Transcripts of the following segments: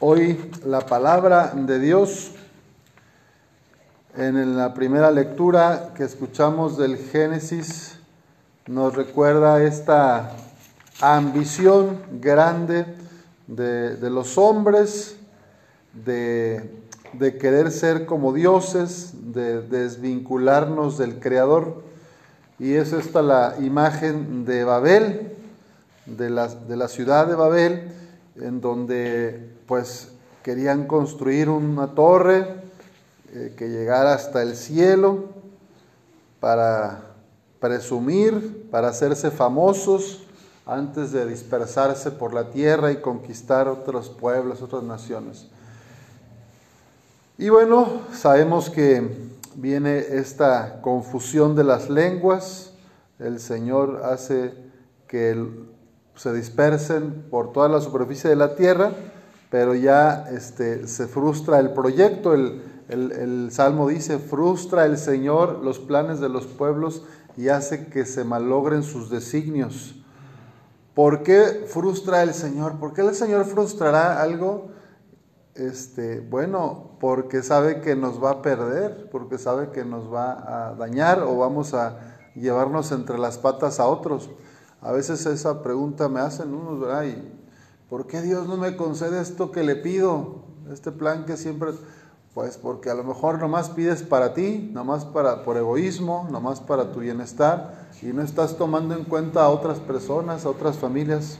Hoy la palabra de Dios en la primera lectura que escuchamos del Génesis nos recuerda esta ambición grande de, los hombres de, querer ser como dioses, de desvincularnos del Creador. Y es esta la imagen de Babel, de la ciudad de Babel, en donde pues querían construir una torre eh, que llegara hasta el cielo para presumir, para hacerse famosos antes de dispersarse por la tierra y conquistar otros pueblos, otras naciones. Y bueno, sabemos que viene esta confusión de las lenguas, el Señor hace que el, se dispersen por toda la superficie de la tierra, pero ya este, se frustra el proyecto. El, el, Salmo dice, frustra el Señor los planes de los pueblos y hace que se malogren sus designios. ¿Por qué frustra el Señor? ¿Por qué el Señor frustrará algo? Este, bueno, porque sabe que nos va a perder, porque sabe que nos va a dañar o vamos a llevarnos entre las patas a otros. A veces esa pregunta me hacen unos, ¿verdad? ¿Por qué Dios no me concede esto que le pido? Este plan que siempre... Pues porque a lo mejor nomás pides para ti, nomás para, por egoísmo, nomás para tu bienestar y no estás tomando en cuenta a otras personas, a otras familias.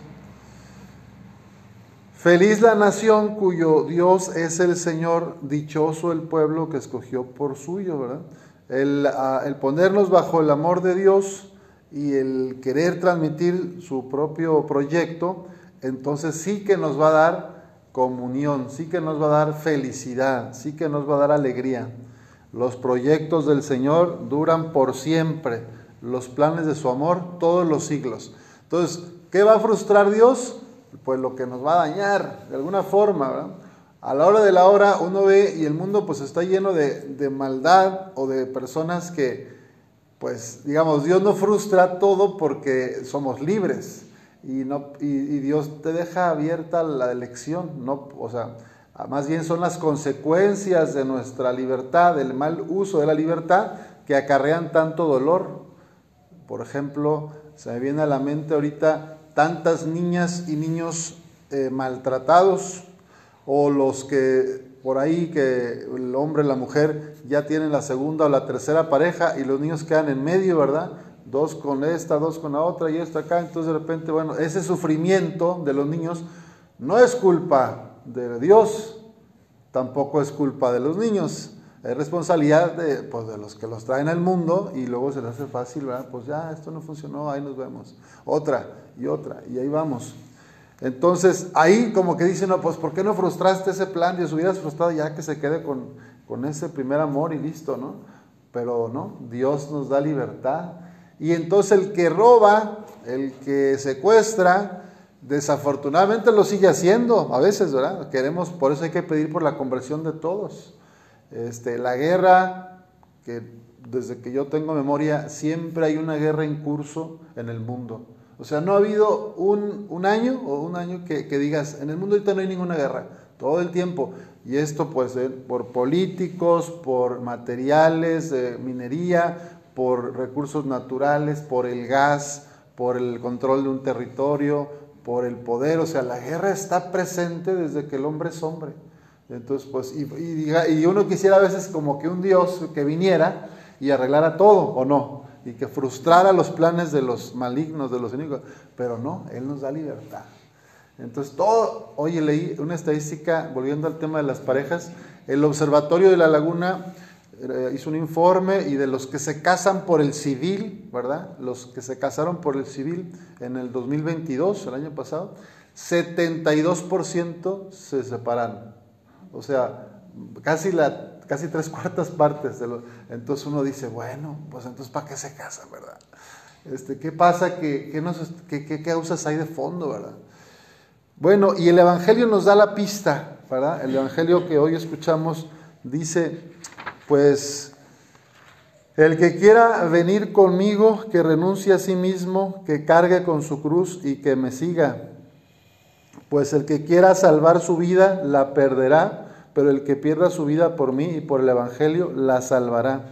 Feliz la nación cuyo Dios es el Señor, dichoso el pueblo que escogió por suyo, ¿verdad? El, ah, el ponernos bajo el amor de Dios y el querer transmitir su propio proyecto, entonces sí que nos va a dar comunión, sí que nos va a dar felicidad, sí que nos va a dar alegría. Los proyectos del Señor duran por siempre, los planes de su amor todos los siglos. Entonces, ¿qué va a frustrar Dios? Pues lo que nos va a dañar, de alguna forma, A la hora de la hora uno ve y el mundo pues está lleno de, de maldad o de personas que pues digamos, Dios no frustra todo porque somos libres y, no, y, Dios te deja abierta la elección, no, o sea, más bien son las consecuencias de nuestra libertad, del mal uso de la libertad que acarrean tanto dolor. Por ejemplo, se me viene a la mente ahorita tantas niñas y niños eh, maltratados o los que por ahí que el hombre y la mujer ya tienen la segunda o la tercera pareja y los niños quedan en medio, ¿verdad? Dos con esta, dos con la otra y esto acá. Entonces de repente, bueno, ese sufrimiento de los niños no es culpa de Dios, tampoco es culpa de los niños. Es responsabilidad de, pues, de los que los traen al mundo y luego se les hace fácil, ¿verdad? Pues ya, esto no funcionó, ahí nos vemos. Otra y otra, y ahí vamos. Entonces, ahí como que dicen, no, pues ¿por qué no frustraste ese plan? Dios hubieras frustrado ya que se quede con, con ese primer amor y listo, ¿no? Pero no, Dios nos da libertad. Y entonces el que roba, el que secuestra, desafortunadamente lo sigue haciendo a veces, ¿verdad? Queremos, por eso hay que pedir por la conversión de todos. Este, la guerra, que desde que yo tengo memoria, siempre hay una guerra en curso en el mundo. O sea, no ha habido un, año o un año que, digas, en el mundo ahorita no hay ninguna guerra, todo el tiempo. Y esto pues por políticos, por materiales, minería, por recursos naturales, por el gas, por el control de un territorio, por el poder. O sea, la guerra está presente desde que el hombre es hombre. Entonces, pues, y, y uno quisiera a veces como que un Dios que viniera y arreglara todo, ¿o no? Y que frustrara los planes de los malignos, de los enemigos. Pero no, Él nos da libertad. Entonces, todo, oye, leí una estadística, volviendo al tema de las parejas, el Observatorio de la Laguna eh, hizo un informe y de los que se casan por el civil, ¿verdad? Los que se casaron por el civil en el 2022, el año pasado, 72% se separaron. O sea, casi la casi tres cuartas partes de lo, entonces uno dice, bueno, pues entonces ¿para qué se casan, verdad? Este, ¿Qué pasa? ¿Qué, qué, qué causas hay de fondo, verdad? Bueno, y el Evangelio nos da la pista, ¿verdad? El Evangelio que hoy escuchamos dice, pues, el que quiera venir conmigo, que renuncie a sí mismo, que cargue con su cruz y que me siga. Pues el que quiera salvar su vida la perderá, pero el que pierda su vida por mí y por el Evangelio la salvará.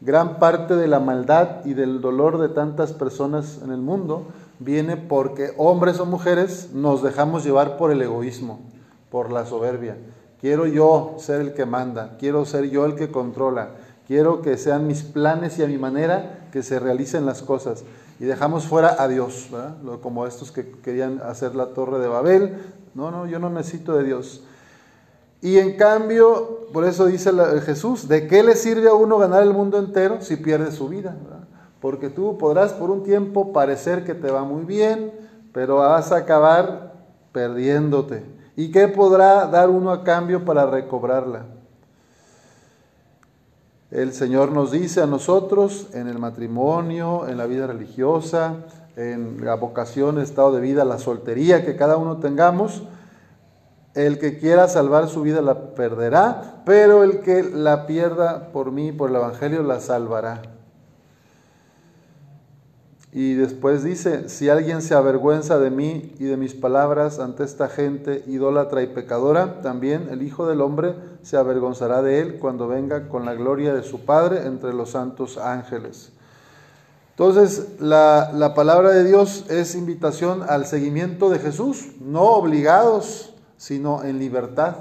Gran parte de la maldad y del dolor de tantas personas en el mundo viene porque hombres o mujeres nos dejamos llevar por el egoísmo, por la soberbia. Quiero yo ser el que manda, quiero ser yo el que controla, quiero que sean mis planes y a mi manera que se realicen las cosas. Y dejamos fuera a Dios, como estos que querían hacer la torre de Babel. No, no, yo no necesito de Dios. Y en cambio, por eso dice Jesús, ¿de qué le sirve a uno ganar el mundo entero si pierde su vida? Porque tú podrás por un tiempo parecer que te va muy bien, pero vas a acabar perdiéndote. ¿Y qué podrá dar uno a cambio para recobrarla? El Señor nos dice a nosotros en el matrimonio, en la vida religiosa, en la vocación, estado de vida, la soltería que cada uno tengamos, el que quiera salvar su vida la perderá, pero el que la pierda por mí, por el Evangelio, la salvará. Y después dice, si alguien se avergüenza de mí y de mis palabras ante esta gente idólatra y pecadora, también el Hijo del Hombre se avergonzará de él cuando venga con la gloria de su Padre entre los santos ángeles. Entonces, la, la palabra de Dios es invitación al seguimiento de Jesús, no obligados, sino en libertad.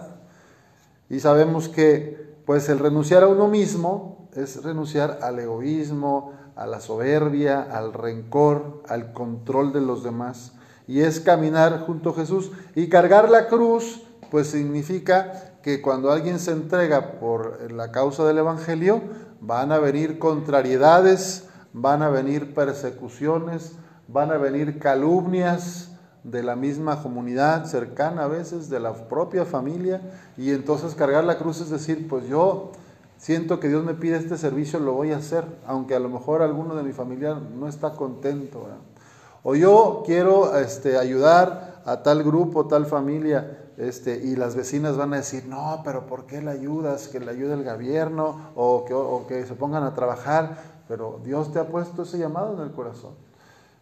Y sabemos que pues el renunciar a uno mismo es renunciar al egoísmo, a la soberbia, al rencor, al control de los demás. Y es caminar junto a Jesús. Y cargar la cruz, pues significa que cuando alguien se entrega por la causa del Evangelio, van a venir contrariedades, van a venir persecuciones, van a venir calumnias de la misma comunidad cercana a veces, de la propia familia. Y entonces cargar la cruz es decir, pues yo siento que Dios me pide este servicio, lo voy a hacer, aunque a lo mejor alguno de mi familia no está contento. O yo quiero este, ayudar a tal grupo, tal familia, este, y las vecinas van a decir, no, pero ¿por qué le ayudas? Que le ayude el gobierno o que, o que se pongan a trabajar, pero Dios te ha puesto ese llamado en el corazón.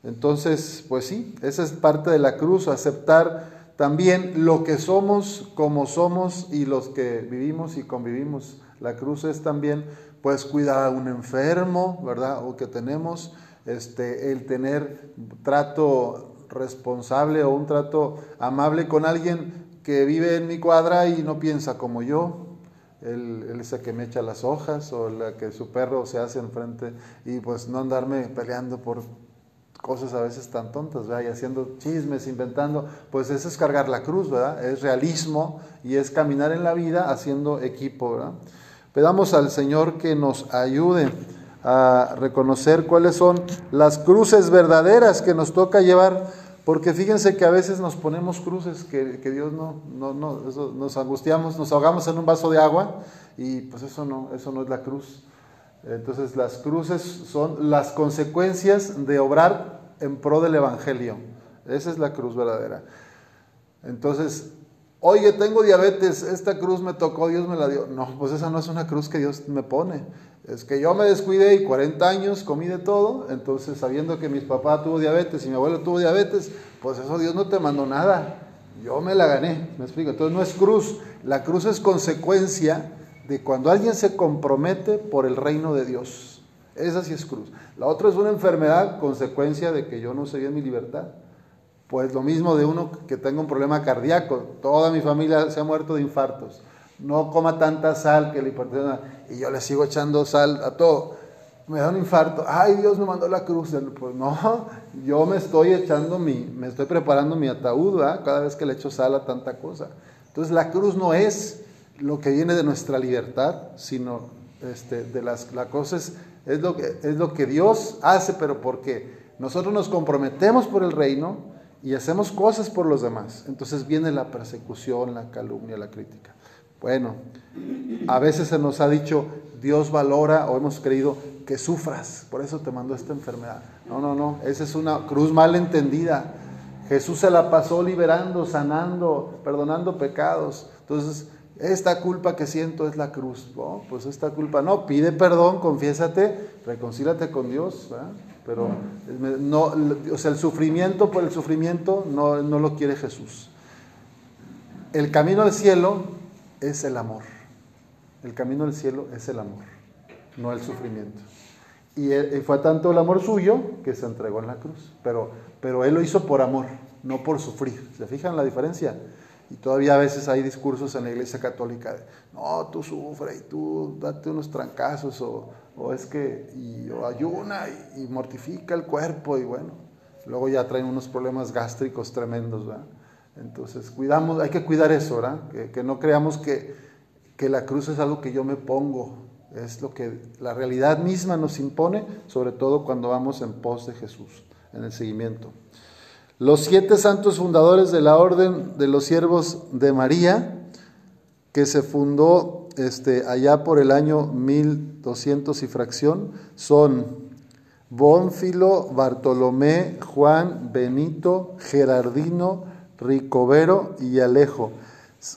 Entonces, pues sí, esa es parte de la cruz, aceptar también lo que somos como somos y los que vivimos y convivimos la cruz es también, pues, cuidar a un enfermo, ¿verdad? O que tenemos este, el tener trato responsable o un trato amable con alguien que vive en mi cuadra y no piensa como yo. Él, es el que me echa las hojas o la que su perro se hace enfrente y pues no andarme peleando por cosas a veces tan tontas, ¿verdad? Y haciendo chismes, inventando, pues eso es cargar la cruz, ¿verdad? Es realismo y es caminar en la vida haciendo equipo, ¿verdad? Pedamos al Señor que nos ayude a reconocer cuáles son las cruces verdaderas que nos toca llevar, porque fíjense que a veces nos ponemos cruces que, Dios no, no, no nos angustiamos, nos ahogamos en un vaso de agua y pues eso no, eso no es la cruz. Entonces las cruces son las consecuencias de obrar en pro del Evangelio. Esa es la cruz verdadera. Entonces, Oye, tengo diabetes, esta cruz me tocó, Dios me la dio. No, pues esa no es una cruz que Dios me pone. Es que yo me descuidé y 40 años comí de todo, entonces sabiendo que mi papá tuvo diabetes y mi abuelo tuvo diabetes, pues eso Dios no te mandó nada. Yo me la gané, me explico. Entonces no es cruz, la cruz es consecuencia de cuando alguien se compromete por el reino de Dios. Esa sí es cruz. La otra es una enfermedad, consecuencia de que yo no sé bien mi libertad. Pues lo mismo de uno que tenga un problema cardíaco. Toda mi familia se ha muerto de infartos. No coma tanta sal que le hipertensión. Y yo le sigo echando sal a todo. Me da un infarto. Ay, Dios me mandó la cruz. Pues no, yo me estoy echando mi, me estoy preparando mi ataúd cada vez que le echo sal a tanta cosa. Entonces la cruz no es lo que viene de nuestra libertad, sino este, de las, la cosa es, es, lo que, es lo que Dios hace, pero porque nosotros nos comprometemos por el reino y hacemos cosas por los demás. Entonces viene la persecución, la calumnia, la crítica. Bueno, a veces se nos ha dicho, Dios valora o hemos creído que sufras, por eso te mandó esta enfermedad. No, no, no, esa es una cruz mal entendida. Jesús se la pasó liberando, sanando, perdonando pecados. Entonces, esta culpa que siento es la cruz. pues esta culpa, no, pide perdón, confiésate, reconcílate con Dios. Pero no, o sea, el sufrimiento por el sufrimiento no, no lo quiere Jesús. el camino al cielo es el amor. El camino al cielo es el amor, no el sufrimiento. Y, fue tanto el amor suyo que se entregó en la cruz. Pero, pero él lo hizo por amor, no por sufrir. ¿Se fijan la diferencia? Y todavía a veces hay discursos en la iglesia católica de, no, tú sufre y tú date unos trancazos o, o es que y, o ayuna y, mortifica el cuerpo y bueno, luego ya traen unos problemas gástricos tremendos, ¿verdad? Entonces, cuidamos, hay que cuidar eso, ¿verdad? Que, que no creamos que, que la cruz es algo que yo me pongo, es lo que la realidad misma nos impone, sobre todo cuando vamos en pos de Jesús, en el seguimiento. Los siete santos fundadores de la Orden de los Siervos de María, que se fundó este, allá por el año 1200 y fracción, son Bónfilo, Bartolomé, Juan, Benito, Gerardino, Ricovero y Alejo,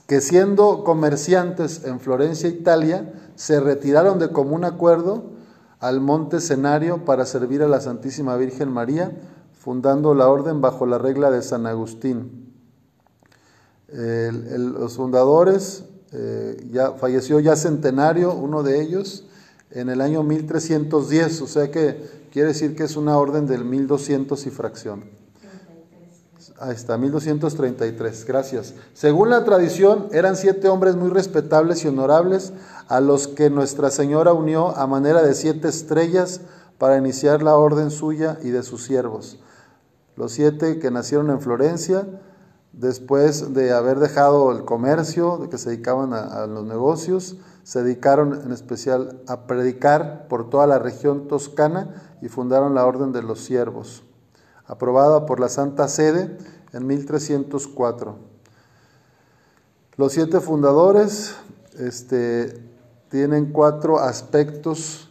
que siendo comerciantes en Florencia, Italia, se retiraron de común acuerdo al monte escenario para servir a la Santísima Virgen María, fundando la orden bajo la regla de San Agustín. los fundadores, eh, ya, falleció ya centenario, uno de ellos, en el año 1310, o sea que quiere decir que es una orden del 1200 y fracción. Ahí está, 1233, gracias. Según la tradición, eran siete hombres muy respetables y honorables a los que Nuestra Señora unió a manera de siete estrellas para iniciar la orden suya y de sus siervos los siete que nacieron en Florencia, después de haber dejado el comercio, de que se dedicaban a, los negocios, se dedicaron en especial a predicar por toda la región toscana y fundaron la Orden de los Siervos, aprobada por la Santa Sede en 1304. Los siete fundadores este, tienen cuatro aspectos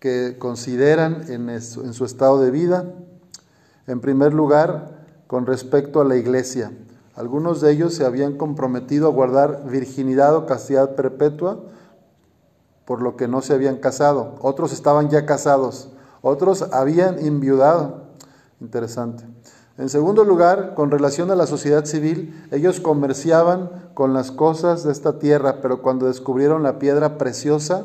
que consideran en su estado de vida. En primer lugar, con respecto a la iglesia. Algunos de ellos se habían comprometido a guardar virginidad o castidad perpetua, por lo que no se habían casado. Otros estaban ya casados. Otros habían enviudado. Interesante. En segundo lugar, con relación a la sociedad civil, ellos comerciaban con las cosas de esta tierra, pero cuando descubrieron la piedra preciosa,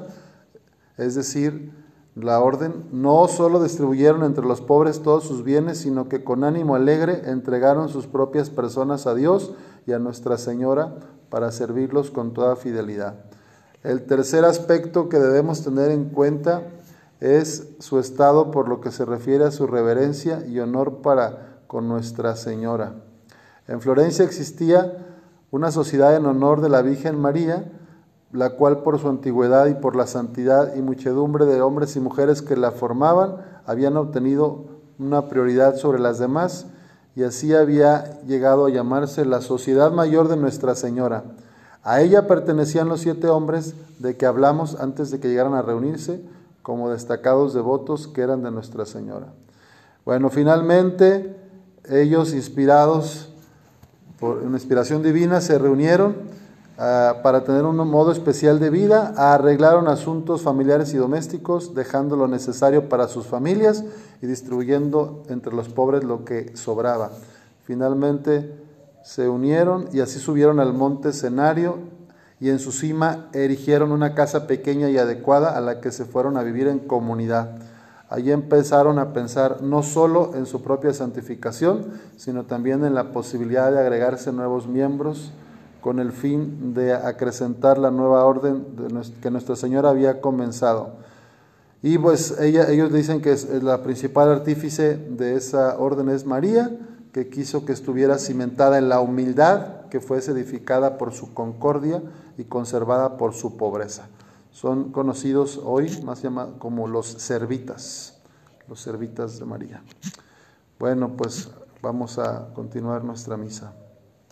es decir, la orden, no solo distribuyeron entre los pobres todos sus bienes, sino que con ánimo alegre entregaron sus propias personas a Dios y a Nuestra Señora para servirlos con toda fidelidad. El tercer aspecto que debemos tener en cuenta es su estado por lo que se refiere a su reverencia y honor para con Nuestra Señora. En Florencia existía una sociedad en honor de la Virgen María, la cual por su antigüedad y por la santidad y muchedumbre de hombres y mujeres que la formaban, habían obtenido una prioridad sobre las demás, y así había llegado a llamarse la Sociedad Mayor de Nuestra Señora. A ella pertenecían los siete hombres de que hablamos antes de que llegaran a reunirse como destacados devotos que eran de Nuestra Señora. Bueno, finalmente ellos, inspirados por una inspiración divina, se reunieron Ah, para tener un modo especial de vida, arreglaron asuntos familiares y domésticos, dejando lo necesario para sus familias y distribuyendo entre los pobres lo que sobraba. Finalmente se unieron y así subieron al monte escenario y en su cima erigieron una casa pequeña y adecuada a la que se fueron a vivir en comunidad. Allí empezaron a pensar no solo en su propia santificación, sino también en la posibilidad de agregarse nuevos miembros con el fin de acrecentar la nueva orden que Nuestra Señora había comenzado. Y pues ellos dicen que la principal artífice de esa orden es María, que quiso que estuviera cimentada en la humildad, que fuese edificada por su concordia y conservada por su pobreza. Son conocidos hoy más llamados como los servitas, los servitas de María. Bueno, pues vamos a continuar nuestra misa.